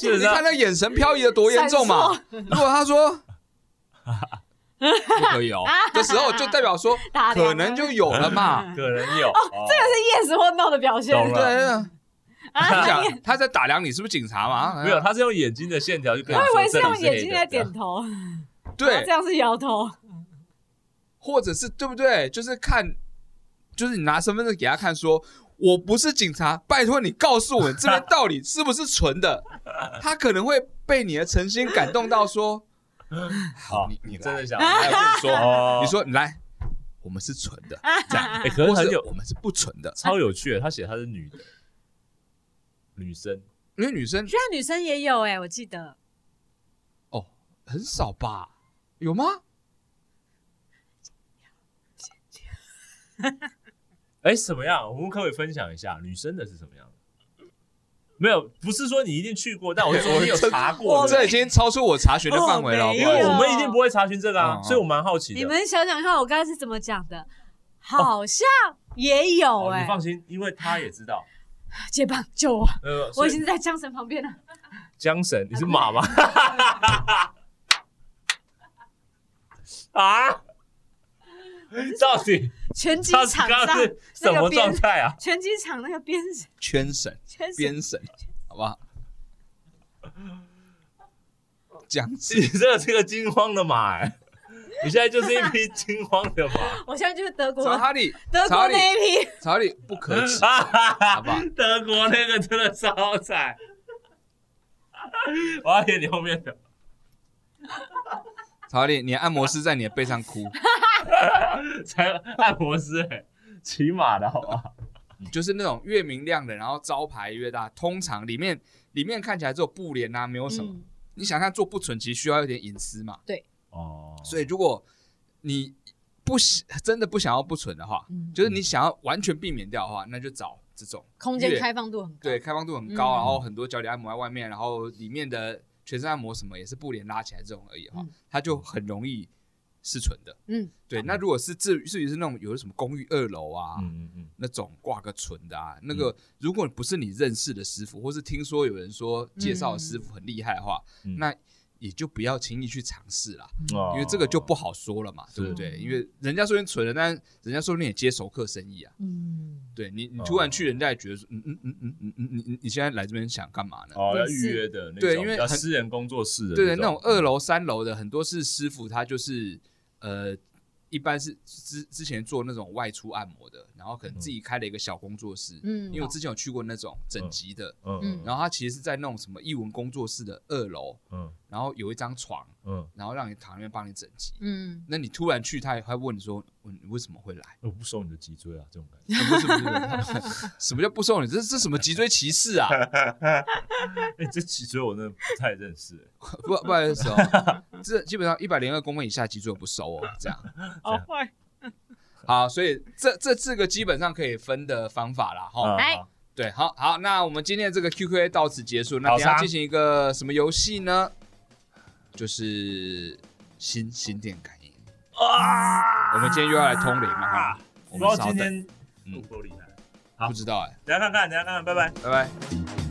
你看那眼神漂移的多严重嘛？如果他说不可以哦 的时候，就代表说 可能就有了嘛。可能有哦这个是 yes 或 no 的表现。懂了对，他啊，讲他在打量你是不是警察嘛？没有，他是用眼睛的线条去跟你我以说为是用眼睛在点头，对这，样是摇头。或者是对不对？就是看，就是你拿身份证给他看，说我不是警察，拜托你告诉我这边到底是不是纯的。他可能会被你的诚心感动到说，好，你你真的想你说，哦你说你来，我们是纯的，这样，哎，可是很有我们是不纯的，超有趣的，他写她是女的，女生，因为女生居然女生也有哎，我记得哦很少吧？有吗？哎，什么样？我们可不可以分享一下女生的是什么样的？没有，不是说你一定去过，但我是说你有查过的。这已经超出我查询的范围了？因为我们一定不会查询这个啊，所以我蛮好奇的。你们想想看，我刚才是怎么讲的？好像也有哎哦你，放心，因为他也知道。接棒救我！呃，我已经在江神旁边了。江神，你是马吗？啊？到底拳击场上刚刚是什么状态啊？拳击场那个边圈绳、圈编审，好不好？讲你尸，这个是个惊慌的马哎、你现在就是一匹惊慌的马。我现在就是德国曹哈利，德国那一批，曹哈利不可耻，好不好？德国那个真的超惨，我要演你后面的。曹哈利，你的按摩师在你的背上哭，才按摩师哎、骑马的好不好？就是那种越明亮的，然后招牌越大，通常里面里面看起来只有布帘啊，没有什么。嗯你想看做不纯，其实需要一点隐私嘛。对哦，所以如果你不喜真的不想要不纯的话，嗯就是你想要完全避免掉的话，那就找这种空间越开放度很高。对，开放度很高，嗯然后很多脚底按摩在外面，然后里面的全身按摩什么也是布帘拉起来这种而已哈，嗯它就很容易是纯的。嗯，对，那如果是至至于是那种有什么公寓二楼啊，嗯嗯嗯，那种挂个纯的啊，那个如果不是你认识的师傅，或是听说有人说介绍的师傅很厉害的话，嗯那也就不要轻易去尝试啦，哦因为这个就不好说了嘛，对不对？因为人家说你纯了，但人家说不定也接熟客生意啊。嗯，对你，你哦突然去，人家也觉得说，嗯嗯嗯嗯嗯嗯，你你你现在来这边想干嘛呢？哦，要预约的那种，对因为私人工作室的对那种二楼、三楼的很多是师傅，他就是呃，一般是之之前做那种外出按摩的，然后可能自己开了一个小工作室。嗯因为我之前有去过那种整集的，嗯嗯然后他其实是在那种什么艺文工作室的二楼，嗯然后有一张床，嗯，然后让你躺那边帮你整脊。嗯，那你突然去，他也会问你说，问你为什么会来？我不收你的脊椎啊，这种感觉。啊不是不是，什么叫不收你？这这什么脊椎歧视啊？哎，这脊椎我真的不太认识欸。不不好意思哦，这基本上一百零二公分以下脊椎我不收哦，这样。好坏。好，所以这这四个基本上可以分的方法啦，哈。哎好对，好好，那我们今天的这个 QQA 到此结束。那等下进行一个什么游戏呢？就是心心电感应。啊！我们今天又要来通灵了哈。我不知道们稍等，今天嗯够不够厉害。好不知道哎，等下看看，等下看看，拜拜。拜拜。